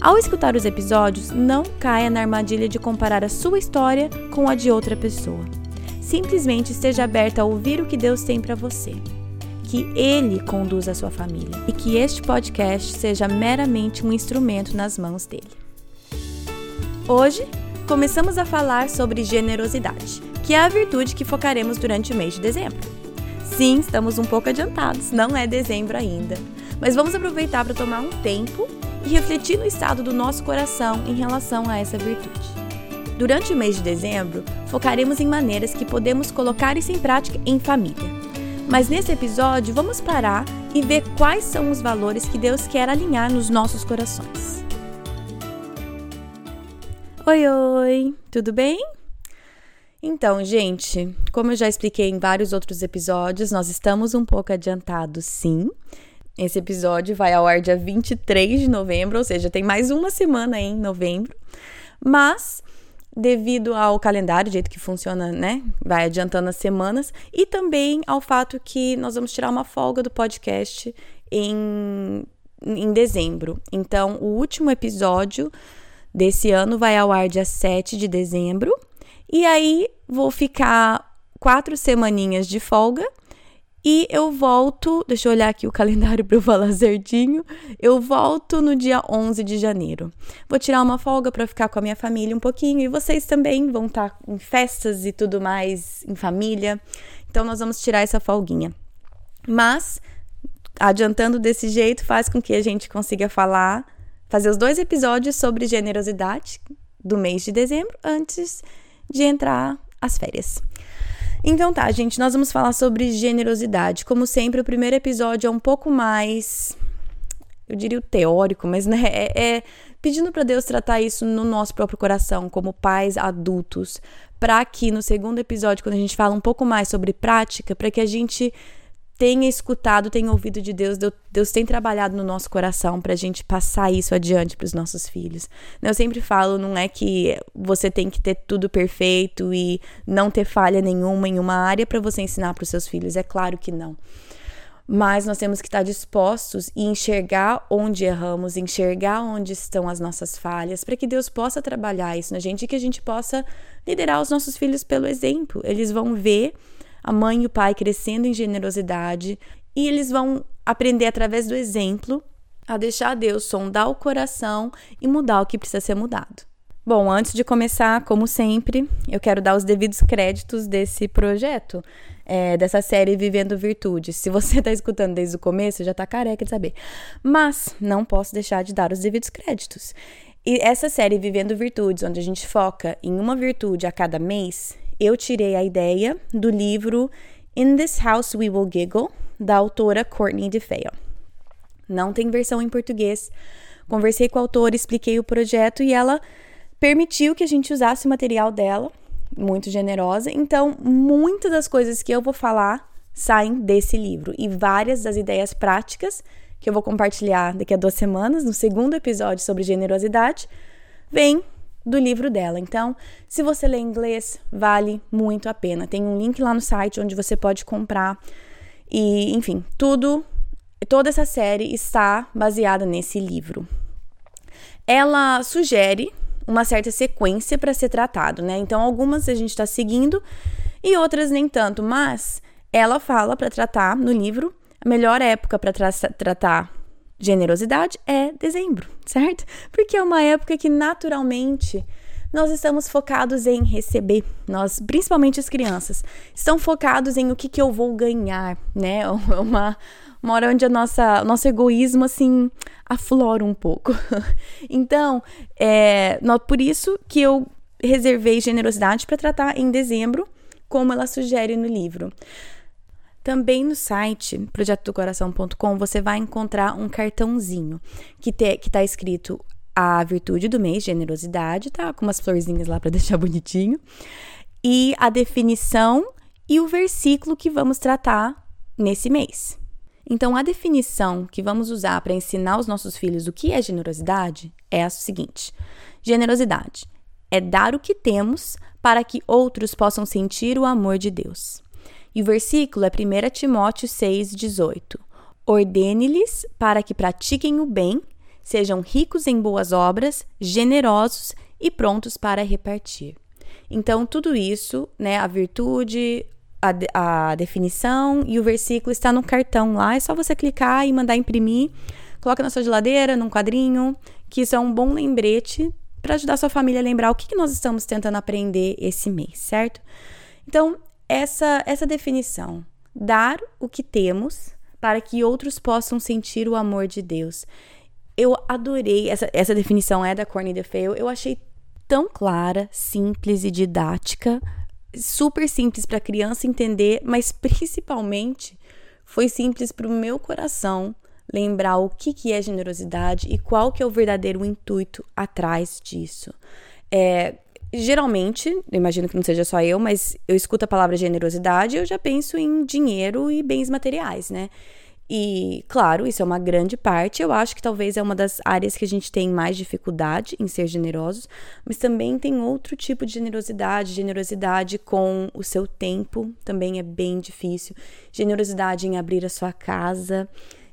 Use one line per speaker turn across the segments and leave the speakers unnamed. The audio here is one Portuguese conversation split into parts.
Ao escutar os episódios, não caia na armadilha de comparar a sua história com a de outra pessoa. Simplesmente esteja aberta a ouvir o que Deus tem para você. Que Ele conduza a sua família e que este podcast seja meramente um instrumento nas mãos dele. Hoje, começamos a falar sobre generosidade, que é a virtude que focaremos durante o mês de dezembro. Sim, estamos um pouco adiantados, não é dezembro ainda, mas vamos aproveitar para tomar um tempo e refletir no estado do nosso coração em relação a essa virtude. Durante o mês de dezembro, focaremos em maneiras que podemos colocar isso em prática em família. Mas nesse episódio, vamos parar e ver quais são os valores que Deus quer alinhar nos nossos corações. Oi, oi, tudo bem? Então, gente, como eu já expliquei em vários outros episódios, nós estamos um pouco adiantados, sim. Esse episódio vai ao ar dia 23 de novembro, ou seja, tem mais uma semana em novembro. Mas, devido ao calendário, do jeito que funciona, né? Vai adiantando as semanas. E também ao fato que nós vamos tirar uma folga do podcast em, em dezembro. Então, o último episódio desse ano vai ao ar dia 7 de dezembro. E aí, vou ficar quatro semaninhas de folga e eu volto, deixa eu olhar aqui o calendário para eu falar certinho. Eu volto no dia 11 de janeiro. Vou tirar uma folga para ficar com a minha família um pouquinho e vocês também vão estar tá em festas e tudo mais, em família. Então nós vamos tirar essa folguinha. Mas adiantando desse jeito faz com que a gente consiga falar, fazer os dois episódios sobre generosidade do mês de dezembro antes de entrar as férias. Então tá, gente, nós vamos falar sobre generosidade. Como sempre, o primeiro episódio é um pouco mais, eu diria o teórico, mas né, é, é pedindo para Deus tratar isso no nosso próprio coração, como pais adultos, para que no segundo episódio, quando a gente fala um pouco mais sobre prática, para que a gente tenha escutado, tenha ouvido de Deus, Deus tem trabalhado no nosso coração para a gente passar isso adiante para os nossos filhos. Eu sempre falo, não é que você tem que ter tudo perfeito e não ter falha nenhuma em uma área para você ensinar para os seus filhos. É claro que não. Mas nós temos que estar dispostos e enxergar onde erramos, enxergar onde estão as nossas falhas, para que Deus possa trabalhar isso na gente e que a gente possa liderar os nossos filhos pelo exemplo. Eles vão ver a mãe e o pai crescendo em generosidade e eles vão aprender através do exemplo a deixar Deus sondar o coração e mudar o que precisa ser mudado. Bom, antes de começar, como sempre, eu quero dar os devidos créditos desse projeto, é, dessa série Vivendo Virtudes. Se você está escutando desde o começo, já está careca de saber. Mas não posso deixar de dar os devidos créditos. E essa série Vivendo Virtudes, onde a gente foca em uma virtude a cada mês, eu tirei a ideia do livro In This House We Will Giggle, da autora Courtney DeFeo. Não tem versão em português. Conversei com a autora, expliquei o projeto e ela permitiu que a gente usasse o material dela, muito generosa. Então, muitas das coisas que eu vou falar saem desse livro e várias das ideias práticas que eu vou compartilhar daqui a duas semanas, no segundo episódio sobre generosidade, vêm do livro dela. Então, se você lê inglês, vale muito a pena. Tem um link lá no site onde você pode comprar. E, enfim, tudo, toda essa série está baseada nesse livro. Ela sugere uma certa sequência para ser tratado, né? Então, algumas a gente está seguindo e outras nem tanto, mas ela fala para tratar no livro a melhor época para tra tratar generosidade é dezembro, certo? Porque é uma época que naturalmente nós estamos focados em receber. Nós, principalmente as crianças, estão focados em o que, que eu vou ganhar, né? Uma, uma hora onde a nossa, nosso egoísmo, assim, aflora um pouco. então, é por isso que eu reservei generosidade para tratar em dezembro, como ela sugere no livro. Também no site projetodocoração.com você vai encontrar um cartãozinho que está escrito a virtude do mês, generosidade, tá? Com umas florzinhas lá para deixar bonitinho. E a definição e o versículo que vamos tratar nesse mês. Então, a definição que vamos usar para ensinar os nossos filhos o que é generosidade é a seguinte: generosidade é dar o que temos para que outros possam sentir o amor de Deus. E o versículo é 1 Timóteo 6,18. Ordene-lhes para que pratiquem o bem, sejam ricos em boas obras, generosos e prontos para repartir. Então, tudo isso, né, a virtude, a, a definição e o versículo está no cartão lá. É só você clicar e mandar imprimir. Coloca na sua geladeira, num quadrinho, que isso é um bom lembrete para ajudar sua família a lembrar o que, que nós estamos tentando aprender esse mês, certo? Então, essa, essa definição, dar o que temos para que outros possam sentir o amor de Deus. Eu adorei, essa, essa definição é da Corny DeFeo, eu achei tão clara, simples e didática, super simples para a criança entender, mas principalmente foi simples para o meu coração lembrar o que, que é generosidade e qual que é o verdadeiro intuito atrás disso. É, geralmente, eu imagino que não seja só eu, mas eu escuto a palavra generosidade eu já penso em dinheiro e bens materiais, né? E, claro, isso é uma grande parte. Eu acho que talvez é uma das áreas que a gente tem mais dificuldade em ser generosos, mas também tem outro tipo de generosidade, generosidade com o seu tempo, também é bem difícil. Generosidade em abrir a sua casa,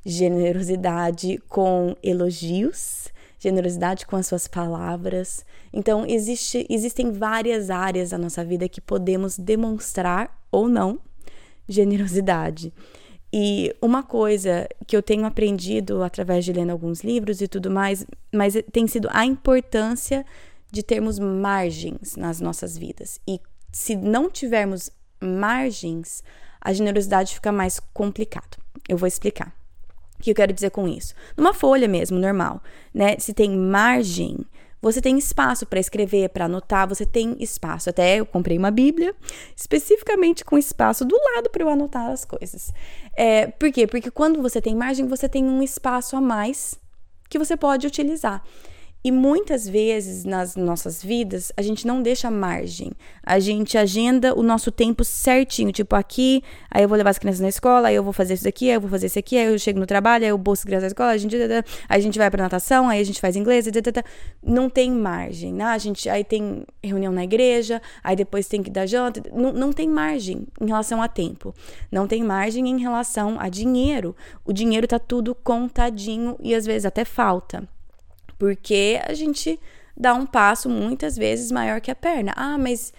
generosidade com elogios, generosidade com as suas palavras. Então, existe, existem várias áreas da nossa vida que podemos demonstrar ou não generosidade. E uma coisa que eu tenho aprendido através de lendo alguns livros e tudo mais, mas tem sido a importância de termos margens nas nossas vidas. E se não tivermos margens, a generosidade fica mais complicado. Eu vou explicar. O que eu quero dizer com isso? Numa folha mesmo, normal, né? Se tem margem, você tem espaço para escrever, para anotar, você tem espaço. Até eu comprei uma Bíblia especificamente com espaço do lado para eu anotar as coisas. É, por quê? Porque quando você tem margem, você tem um espaço a mais que você pode utilizar. E muitas vezes nas nossas vidas, a gente não deixa margem. A gente agenda o nosso tempo certinho. Tipo, aqui, aí eu vou levar as crianças na escola, aí eu vou fazer isso aqui, aí eu vou fazer isso aqui, aí eu chego no trabalho, aí eu bolso crianças na escola, a gente, aí a gente vai pra natação, aí a gente faz inglês, não tem margem, né? A gente, aí tem reunião na igreja, aí depois tem que dar janta. Não, não tem margem em relação a tempo. Não tem margem em relação a dinheiro. O dinheiro tá tudo contadinho e às vezes até falta. Porque a gente dá um passo muitas vezes maior que a perna. Ah, mas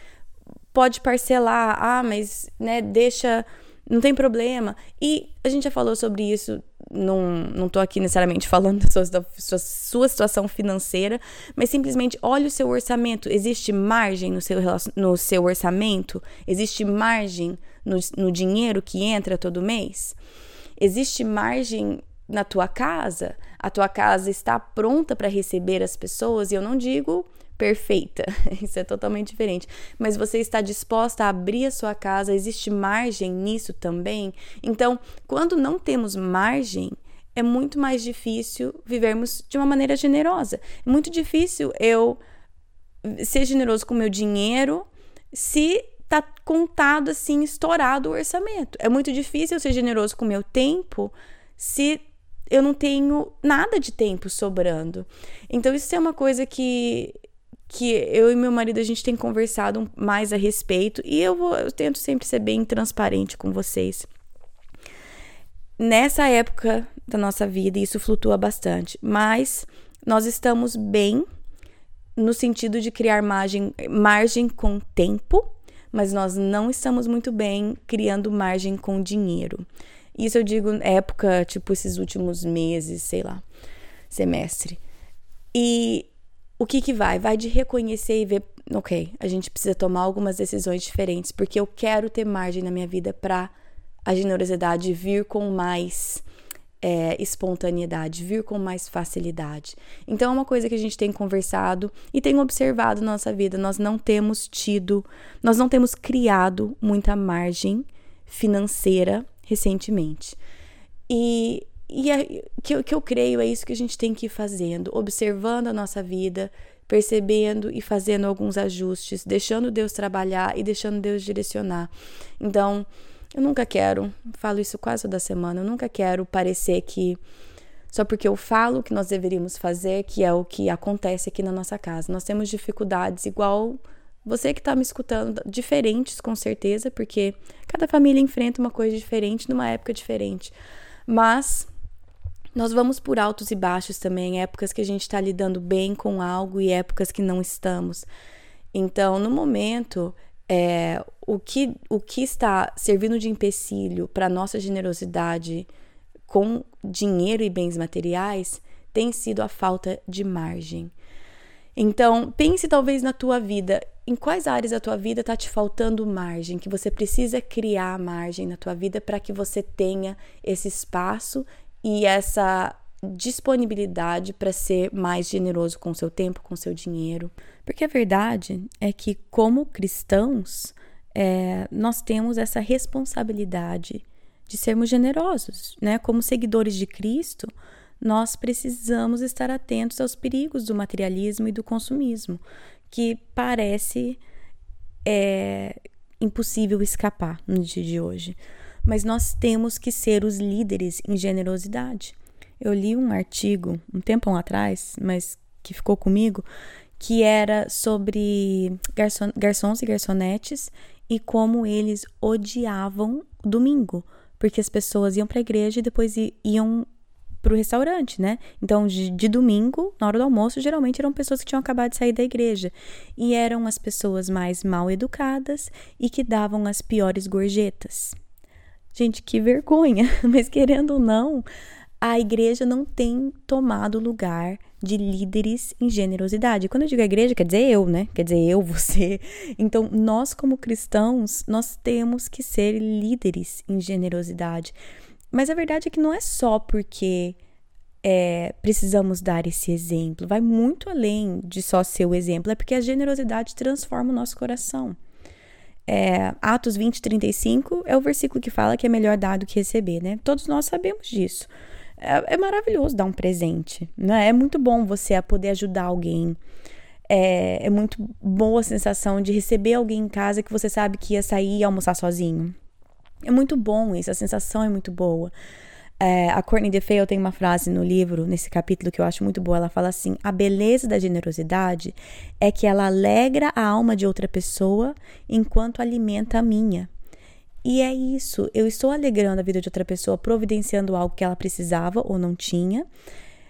pode parcelar. Ah, mas né, deixa, não tem problema. E a gente já falou sobre isso. Não, não tô aqui necessariamente falando da sua, da sua, sua situação financeira, mas simplesmente olhe o seu orçamento. Existe margem no seu, no seu orçamento? Existe margem no, no dinheiro que entra todo mês? Existe margem na tua casa, a tua casa está pronta para receber as pessoas, e eu não digo perfeita, isso é totalmente diferente, mas você está disposta a abrir a sua casa, existe margem nisso também? Então, quando não temos margem, é muito mais difícil vivermos de uma maneira generosa. É muito difícil eu ser generoso com o meu dinheiro se tá contado assim, estourado o orçamento. É muito difícil eu ser generoso com o meu tempo se eu não tenho nada de tempo sobrando. Então, isso é uma coisa que, que eu e meu marido a gente tem conversado mais a respeito e eu, vou, eu tento sempre ser bem transparente com vocês. Nessa época da nossa vida, isso flutua bastante, mas nós estamos bem no sentido de criar margem, margem com tempo, mas nós não estamos muito bem criando margem com dinheiro. Isso eu digo época, tipo, esses últimos meses, sei lá, semestre. E o que que vai? Vai de reconhecer e ver, ok, a gente precisa tomar algumas decisões diferentes, porque eu quero ter margem na minha vida para a generosidade vir com mais é, espontaneidade, vir com mais facilidade. Então é uma coisa que a gente tem conversado e tem observado na nossa vida. Nós não temos tido, nós não temos criado muita margem financeira recentemente. E e é, que, que eu creio é isso que a gente tem que ir fazendo, observando a nossa vida, percebendo e fazendo alguns ajustes, deixando Deus trabalhar e deixando Deus direcionar. Então, eu nunca quero, falo isso quase toda semana, eu nunca quero parecer que só porque eu falo que nós deveríamos fazer, que é o que acontece aqui na nossa casa. Nós temos dificuldades igual você que está me escutando, diferentes com certeza, porque cada família enfrenta uma coisa diferente numa época diferente. Mas nós vamos por altos e baixos também, épocas que a gente está lidando bem com algo e épocas que não estamos. Então, no momento, é, o, que, o que está servindo de empecilho para a nossa generosidade com dinheiro e bens materiais tem sido a falta de margem. Então, pense talvez na tua vida, em quais áreas da tua vida está te faltando margem, que você precisa criar margem na tua vida para que você tenha esse espaço e essa disponibilidade para ser mais generoso com seu tempo, com seu dinheiro. Porque a verdade é que, como cristãos, é, nós temos essa responsabilidade de sermos generosos, né? Como seguidores de Cristo, nós precisamos estar atentos aos perigos do materialismo e do consumismo, que parece é, impossível escapar no dia de hoje mas nós temos que ser os líderes em generosidade. Eu li um artigo um tempo atrás, mas que ficou comigo, que era sobre garçom, garçons e garçonetes e como eles odiavam domingo, porque as pessoas iam para a igreja e depois iam para o restaurante, né? Então, de, de, domingo, na hora do almoço, geralmente eram pessoas que tinham acabado de sair da igreja. E eram as pessoas mais mal educadas e que davam as piores gorjetas. Gente, que vergonha! Mas querendo ou não, a igreja não tem tomado lugar de líderes em generosidade. Quando eu digo igreja, quer dizer eu, né? Quer dizer eu, você. Então, nós como cristãos, nós temos que ser líderes em generosidade. Mas a verdade é que não é só porque é, precisamos dar esse exemplo. Vai muito além de só ser o exemplo. É porque a generosidade transforma o nosso coração. É, Atos 20, 35 é o versículo que fala que é melhor dar do que receber, né? Todos nós sabemos disso. É, é maravilhoso dar um presente, né? É muito bom você poder ajudar alguém. É, é muito boa a sensação de receber alguém em casa que você sabe que ia sair e almoçar sozinho. É muito bom isso, a sensação é muito boa. É, a Courtney DeFeo tem uma frase no livro, nesse capítulo, que eu acho muito boa. Ela fala assim: a beleza da generosidade é que ela alegra a alma de outra pessoa enquanto alimenta a minha. E é isso, eu estou alegrando a vida de outra pessoa, providenciando algo que ela precisava ou não tinha.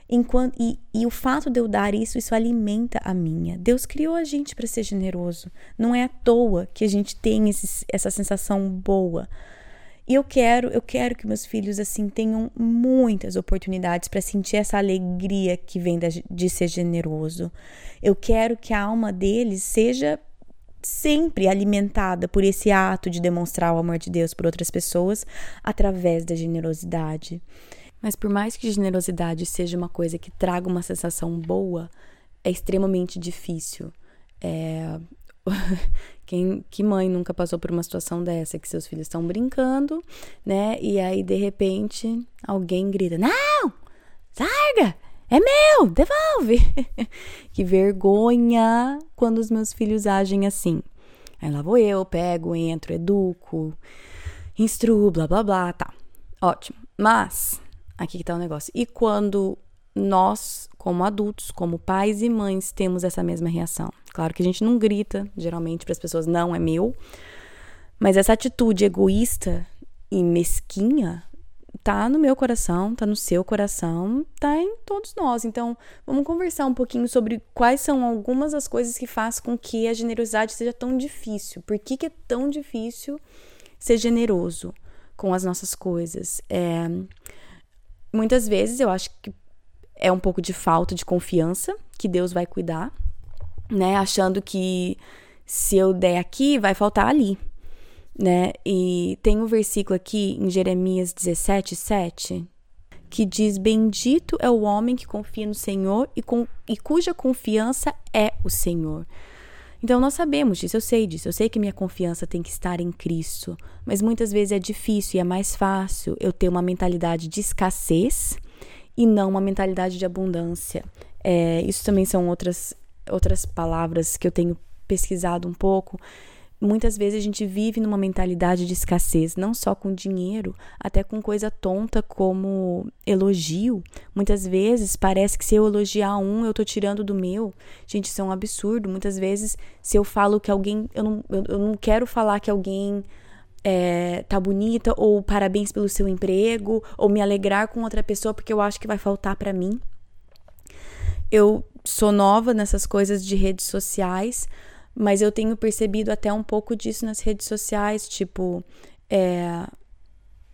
Enquanto, e, e o fato de eu dar isso, isso alimenta a minha. Deus criou a gente para ser generoso. Não é à toa que a gente tem esse, essa sensação boa. E eu quero, eu quero que meus filhos assim tenham muitas oportunidades para sentir essa alegria que vem de ser generoso. Eu quero que a alma deles seja sempre alimentada por esse ato de demonstrar o amor de Deus por outras pessoas através da generosidade. Mas por mais que generosidade seja uma coisa que traga uma sensação boa, é extremamente difícil. É, Quem, que mãe nunca passou por uma situação dessa, que seus filhos estão brincando, né? E aí, de repente, alguém grita: Não! Larga! É meu! Devolve! que vergonha quando os meus filhos agem assim. Aí lá vou eu, pego, entro, educo, instruo, blá blá blá, tá. Ótimo. Mas, aqui que tá o negócio. E quando nós, como adultos, como pais e mães, temos essa mesma reação. Claro que a gente não grita, geralmente, para as pessoas, não é meu, mas essa atitude egoísta e mesquinha tá no meu coração, tá no seu coração, tá em todos nós. Então, vamos conversar um pouquinho sobre quais são algumas das coisas que fazem com que a generosidade seja tão difícil. Por que, que é tão difícil ser generoso com as nossas coisas? É, muitas vezes eu acho que é um pouco de falta de confiança que Deus vai cuidar, né? Achando que se eu der aqui, vai faltar ali, né? E tem um versículo aqui em Jeremias 17, 7, que diz: Bendito é o homem que confia no Senhor e, com, e cuja confiança é o Senhor. Então nós sabemos disso, eu sei disso, eu sei que minha confiança tem que estar em Cristo, mas muitas vezes é difícil e é mais fácil eu ter uma mentalidade de escassez e não uma mentalidade de abundância. É, isso também são outras, outras palavras que eu tenho pesquisado um pouco Muitas vezes a gente vive numa mentalidade de escassez, não só com dinheiro, até com coisa tonta como elogio. Muitas vezes parece que se eu elogiar um, eu tô tirando do meu. Gente, isso é um absurdo. Muitas vezes, se eu falo que alguém. Eu não, eu, eu não quero falar que alguém é, tá bonita, ou parabéns pelo seu emprego, ou me alegrar com outra pessoa porque eu acho que vai faltar para mim. Eu sou nova nessas coisas de redes sociais mas eu tenho percebido até um pouco disso nas redes sociais, tipo, é,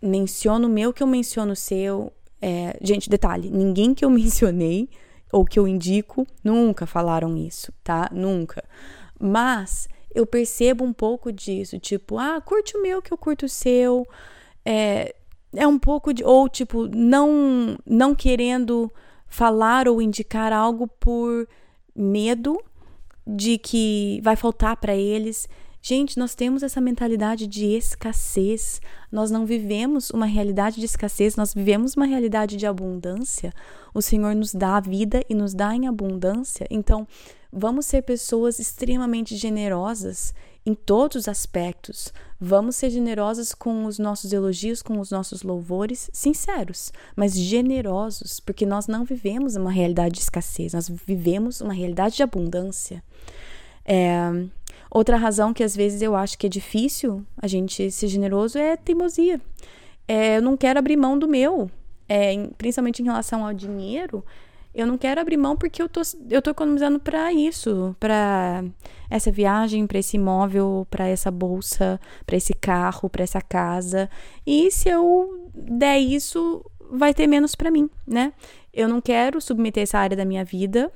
menciono o meu que eu menciono o seu. É, gente, detalhe, ninguém que eu mencionei ou que eu indico nunca falaram isso, tá? Nunca. Mas eu percebo um pouco disso, tipo, ah, curte o meu que eu curto o seu. É, é um pouco de. Ou, tipo, não, não querendo falar ou indicar algo por medo de que vai faltar para eles. Gente, nós temos essa mentalidade de escassez. Nós não vivemos uma realidade de escassez, nós vivemos uma realidade de abundância. O Senhor nos dá a vida e nos dá em abundância. Então, vamos ser pessoas extremamente generosas em todos os aspectos. Vamos ser generosos com os nossos elogios, com os nossos louvores, sinceros, mas generosos, porque nós não vivemos uma realidade de escassez, nós vivemos uma realidade de abundância. É, outra razão que às vezes eu acho que é difícil a gente ser generoso é teimosia. É, eu não quero abrir mão do meu, é, principalmente em relação ao dinheiro eu não quero abrir mão porque eu tô, eu tô economizando para isso, para essa viagem, para esse imóvel, para essa bolsa, para esse carro, para essa casa. E se eu der isso, vai ter menos para mim, né? Eu não quero submeter essa área da minha vida.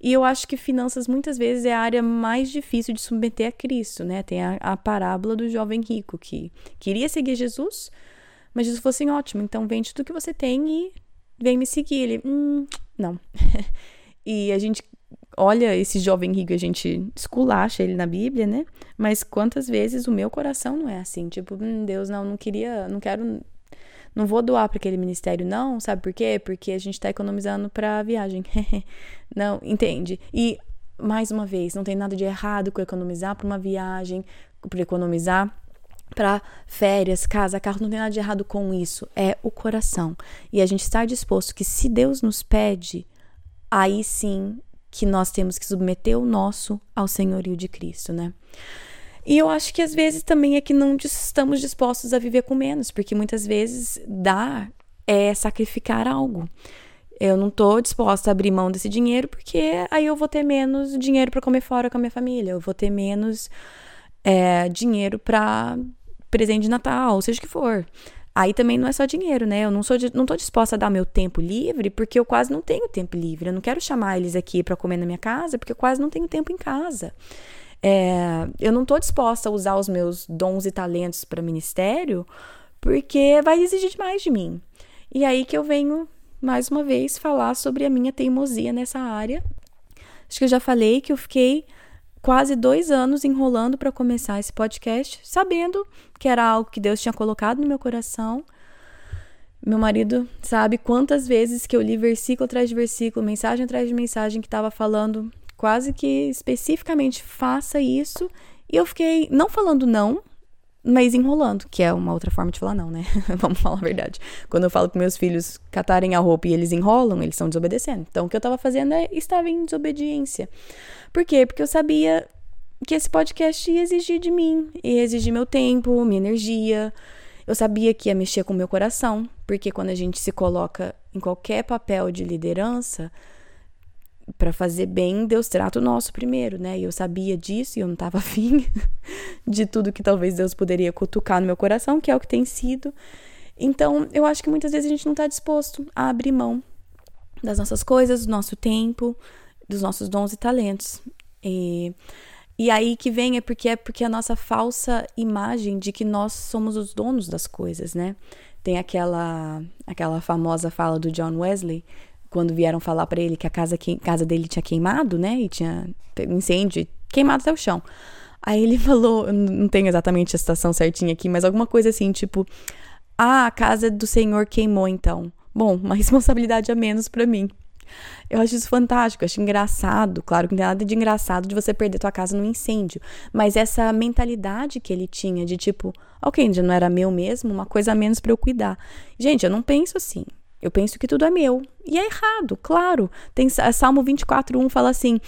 E eu acho que finanças muitas vezes é a área mais difícil de submeter a Cristo, né? Tem a, a parábola do jovem rico que queria seguir Jesus, mas Jesus falou assim: ótimo, então vende tudo que você tem e vem me seguir. Ele, hum, não. e a gente olha esse jovem rico, a gente esculacha ele na Bíblia, né? Mas quantas vezes o meu coração não é assim? Tipo, hum, Deus, não, não queria, não quero, não vou doar para aquele ministério, não. Sabe por quê? Porque a gente tá economizando pra viagem. não, entende? E, mais uma vez, não tem nada de errado com economizar para uma viagem, por economizar para férias, casa, carro, não tem nada de errado com isso. É o coração. E a gente estar disposto que se Deus nos pede, aí sim que nós temos que submeter o nosso ao senhorio de Cristo, né? E eu acho que às vezes também é que não estamos dispostos a viver com menos, porque muitas vezes dar é sacrificar algo. Eu não tô disposta a abrir mão desse dinheiro porque aí eu vou ter menos dinheiro para comer fora com a minha família, eu vou ter menos é, dinheiro para presente de Natal, seja o que for. Aí também não é só dinheiro, né? Eu não sou não tô disposta a dar meu tempo livre porque eu quase não tenho tempo livre. Eu não quero chamar eles aqui para comer na minha casa porque eu quase não tenho tempo em casa. É, eu não tô disposta a usar os meus dons e talentos para ministério porque vai exigir demais de mim. E aí que eu venho mais uma vez falar sobre a minha teimosia nessa área. Acho que eu já falei que eu fiquei quase dois anos enrolando para começar esse podcast, sabendo que era algo que Deus tinha colocado no meu coração. Meu marido sabe quantas vezes que eu li versículo atrás de versículo, mensagem atrás de mensagem que estava falando quase que especificamente faça isso. E eu fiquei não falando não, mas enrolando, que é uma outra forma de falar não, né? Vamos falar a verdade. Quando eu falo com meus filhos catarem a roupa e eles enrolam, eles estão desobedecendo. Então o que eu estava fazendo é estava em desobediência. Por quê? Porque eu sabia que esse podcast ia exigir de mim, ia exigir meu tempo, minha energia. Eu sabia que ia mexer com o meu coração, porque quando a gente se coloca em qualquer papel de liderança, para fazer bem, Deus trata o nosso primeiro, né? E eu sabia disso e eu não estava afim de tudo que talvez Deus poderia cutucar no meu coração, que é o que tem sido. Então, eu acho que muitas vezes a gente não está disposto a abrir mão das nossas coisas, do nosso tempo, dos nossos dons e talentos. E, e aí que vem é porque é porque a nossa falsa imagem de que nós somos os donos das coisas, né? Tem aquela aquela famosa fala do John Wesley quando vieram falar para ele que a casa, que, casa dele tinha queimado, né? E tinha incêndio, queimado até o chão. Aí ele falou, não tenho exatamente a citação certinha aqui, mas alguma coisa assim, tipo, ah, a casa do Senhor queimou então. Bom, uma responsabilidade a menos para mim. Eu acho isso fantástico, eu acho engraçado. Claro que não tem nada de engraçado de você perder tua casa num incêndio. Mas essa mentalidade que ele tinha de tipo, ok, já não era meu mesmo, uma coisa a menos para eu cuidar. Gente, eu não penso assim. Eu penso que tudo é meu. E é errado, claro. Tem Salmo 24:1 fala assim: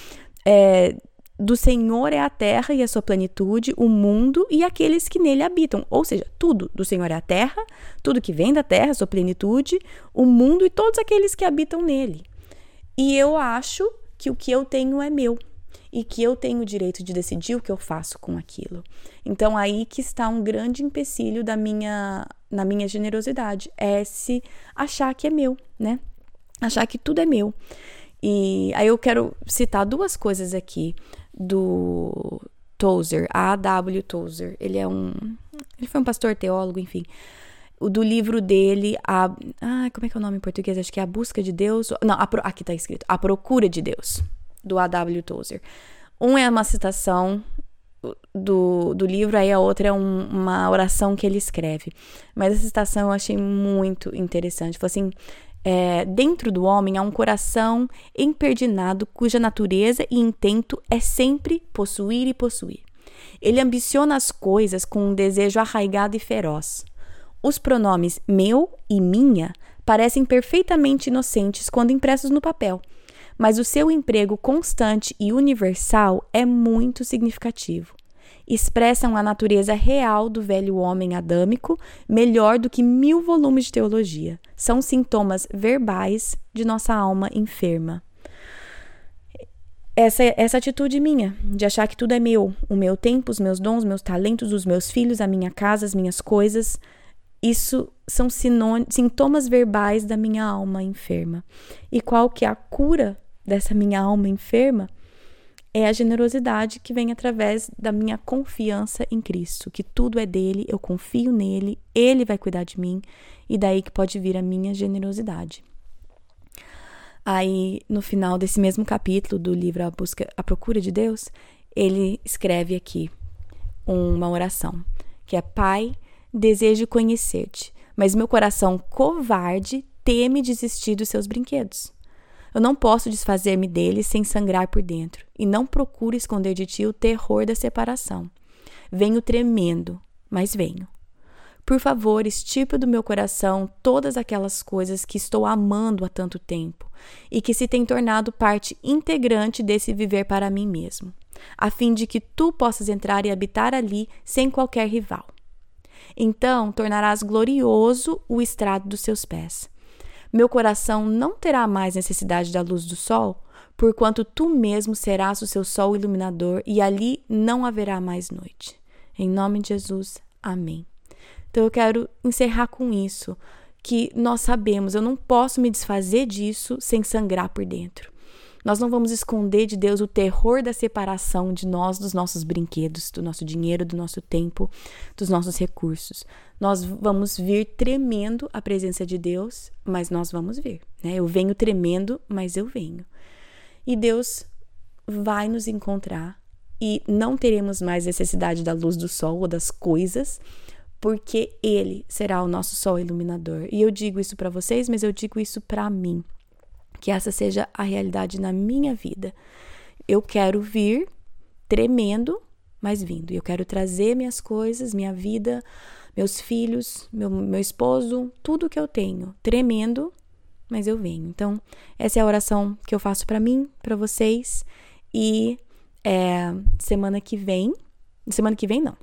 é, do Senhor é a terra e a sua plenitude, o mundo e aqueles que nele habitam. Ou seja, tudo do Senhor é a terra, tudo que vem da terra, sua plenitude, o mundo e todos aqueles que habitam nele. E eu acho que o que eu tenho é meu e que eu tenho o direito de decidir o que eu faço com aquilo. Então aí que está um grande empecilho da minha na minha generosidade, é se achar que é meu, né? Achar que tudo é meu. E aí eu quero citar duas coisas aqui do Tozer, A.W. Tozer. Ele é um ele foi um pastor teólogo, enfim do livro dele, a. Ah, como é que é o nome em português? Acho que é A Busca de Deus. Não, a, aqui tá escrito. A Procura de Deus, do A.W. Tozer. Um é uma citação do, do livro, aí a outra é um, uma oração que ele escreve. Mas essa citação eu achei muito interessante. Falou assim: é, dentro do homem há um coração emperdinado cuja natureza e intento é sempre possuir e possuir. Ele ambiciona as coisas com um desejo arraigado e feroz. Os pronomes meu e minha parecem perfeitamente inocentes quando impressos no papel, mas o seu emprego constante e universal é muito significativo. Expressam a natureza real do velho homem adâmico melhor do que mil volumes de teologia. São sintomas verbais de nossa alma enferma. Essa, essa atitude minha, de achar que tudo é meu, o meu tempo, os meus dons, meus talentos, os meus filhos, a minha casa, as minhas coisas, isso são sintomas verbais da minha alma enferma. E qual que é a cura dessa minha alma enferma? É a generosidade que vem através da minha confiança em Cristo, que tudo é dele, eu confio nele, ele vai cuidar de mim, e daí que pode vir a minha generosidade. Aí, no final desse mesmo capítulo do livro A Busca, A Procura de Deus, ele escreve aqui uma oração, que é Pai, Desejo conhecer-te, mas meu coração covarde teme desistir dos seus brinquedos. Eu não posso desfazer-me deles sem sangrar por dentro, e não procuro esconder de ti o terror da separação. Venho tremendo, mas venho. Por favor, estipe do meu coração todas aquelas coisas que estou amando há tanto tempo e que se têm tornado parte integrante desse viver para mim mesmo, a fim de que tu possas entrar e habitar ali sem qualquer rival. Então tornarás glorioso o estrado dos seus pés. Meu coração não terá mais necessidade da luz do sol, porquanto tu mesmo serás o seu sol iluminador e ali não haverá mais noite. Em nome de Jesus, amém. Então eu quero encerrar com isso, que nós sabemos, eu não posso me desfazer disso sem sangrar por dentro. Nós não vamos esconder de Deus o terror da separação de nós dos nossos brinquedos, do nosso dinheiro, do nosso tempo, dos nossos recursos. Nós vamos vir tremendo a presença de Deus, mas nós vamos vir. Né? Eu venho tremendo, mas eu venho. E Deus vai nos encontrar e não teremos mais necessidade da luz do sol ou das coisas, porque Ele será o nosso sol iluminador. E eu digo isso para vocês, mas eu digo isso para mim que essa seja a realidade na minha vida. Eu quero vir tremendo, mas vindo. Eu quero trazer minhas coisas, minha vida, meus filhos, meu, meu esposo, tudo que eu tenho, tremendo, mas eu venho. Então, essa é a oração que eu faço para mim, para vocês. E é, semana que vem, semana que vem não,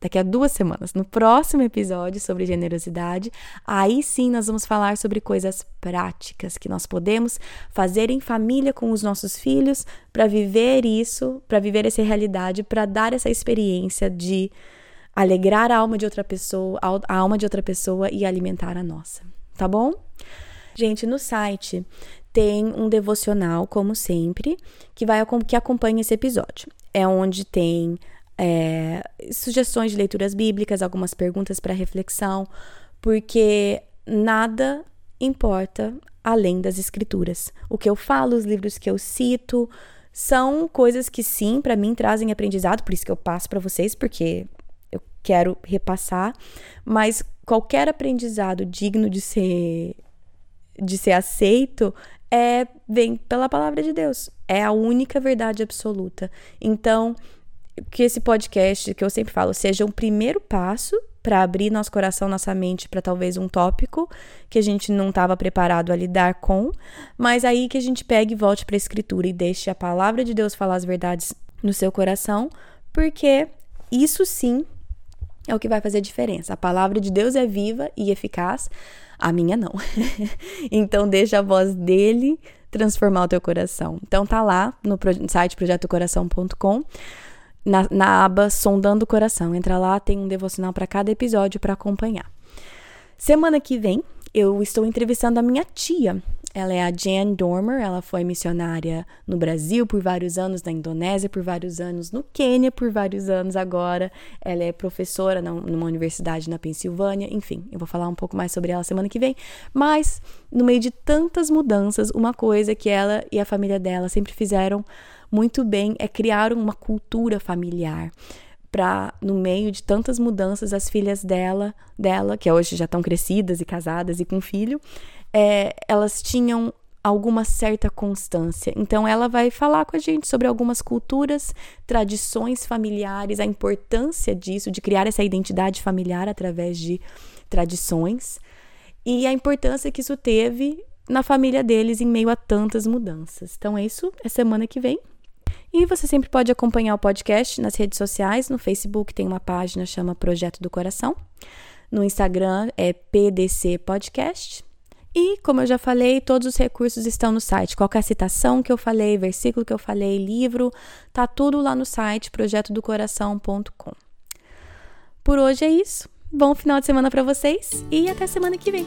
daqui a duas semanas, no próximo episódio sobre generosidade. Aí sim nós vamos falar sobre coisas práticas que nós podemos fazer em família com os nossos filhos para viver isso, para viver essa realidade, para dar essa experiência de alegrar a alma de outra pessoa, a alma de outra pessoa e alimentar a nossa, tá bom? Gente, no site tem um devocional, como sempre, que vai que acompanha esse episódio. É onde tem é, sugestões de leituras bíblicas, algumas perguntas para reflexão, porque nada importa além das escrituras. O que eu falo, os livros que eu cito, são coisas que sim, para mim trazem aprendizado, por isso que eu passo para vocês, porque eu quero repassar, mas qualquer aprendizado digno de ser de ser aceito é vem pela palavra de Deus. É a única verdade absoluta. Então, que esse podcast, que eu sempre falo, seja um primeiro passo para abrir nosso coração, nossa mente para talvez um tópico que a gente não estava preparado a lidar com, mas aí que a gente pegue e volte para a escritura e deixe a palavra de Deus falar as verdades no seu coração, porque isso sim é o que vai fazer diferença. A palavra de Deus é viva e eficaz, a minha não. então deixa a voz dele transformar o teu coração. Então tá lá no site projetocoração.com na, na aba Sondando o Coração. Entra lá, tem um devocional para cada episódio para acompanhar. Semana que vem eu estou entrevistando a minha tia. Ela é a Jan Dormer, ela foi missionária no Brasil por vários anos, na Indonésia por vários anos, no Quênia por vários anos agora. Ela é professora numa universidade na Pensilvânia, enfim, eu vou falar um pouco mais sobre ela semana que vem. Mas, no meio de tantas mudanças, uma coisa que ela e a família dela sempre fizeram muito bem é criar uma cultura familiar para no meio de tantas mudanças as filhas dela dela que hoje já estão crescidas e casadas e com filho é, elas tinham alguma certa constância. Então ela vai falar com a gente sobre algumas culturas, tradições familiares, a importância disso, de criar essa identidade familiar através de tradições e a importância que isso teve na família deles em meio a tantas mudanças. Então é isso, é semana que vem. E você sempre pode acompanhar o podcast nas redes sociais. No Facebook tem uma página chama Projeto do Coração. No Instagram é PDC Podcast. E, como eu já falei, todos os recursos estão no site. Qualquer citação que eu falei, versículo que eu falei, livro, tá tudo lá no site projetodocoração.com. Por hoje é isso. Bom final de semana para vocês e até semana que vem.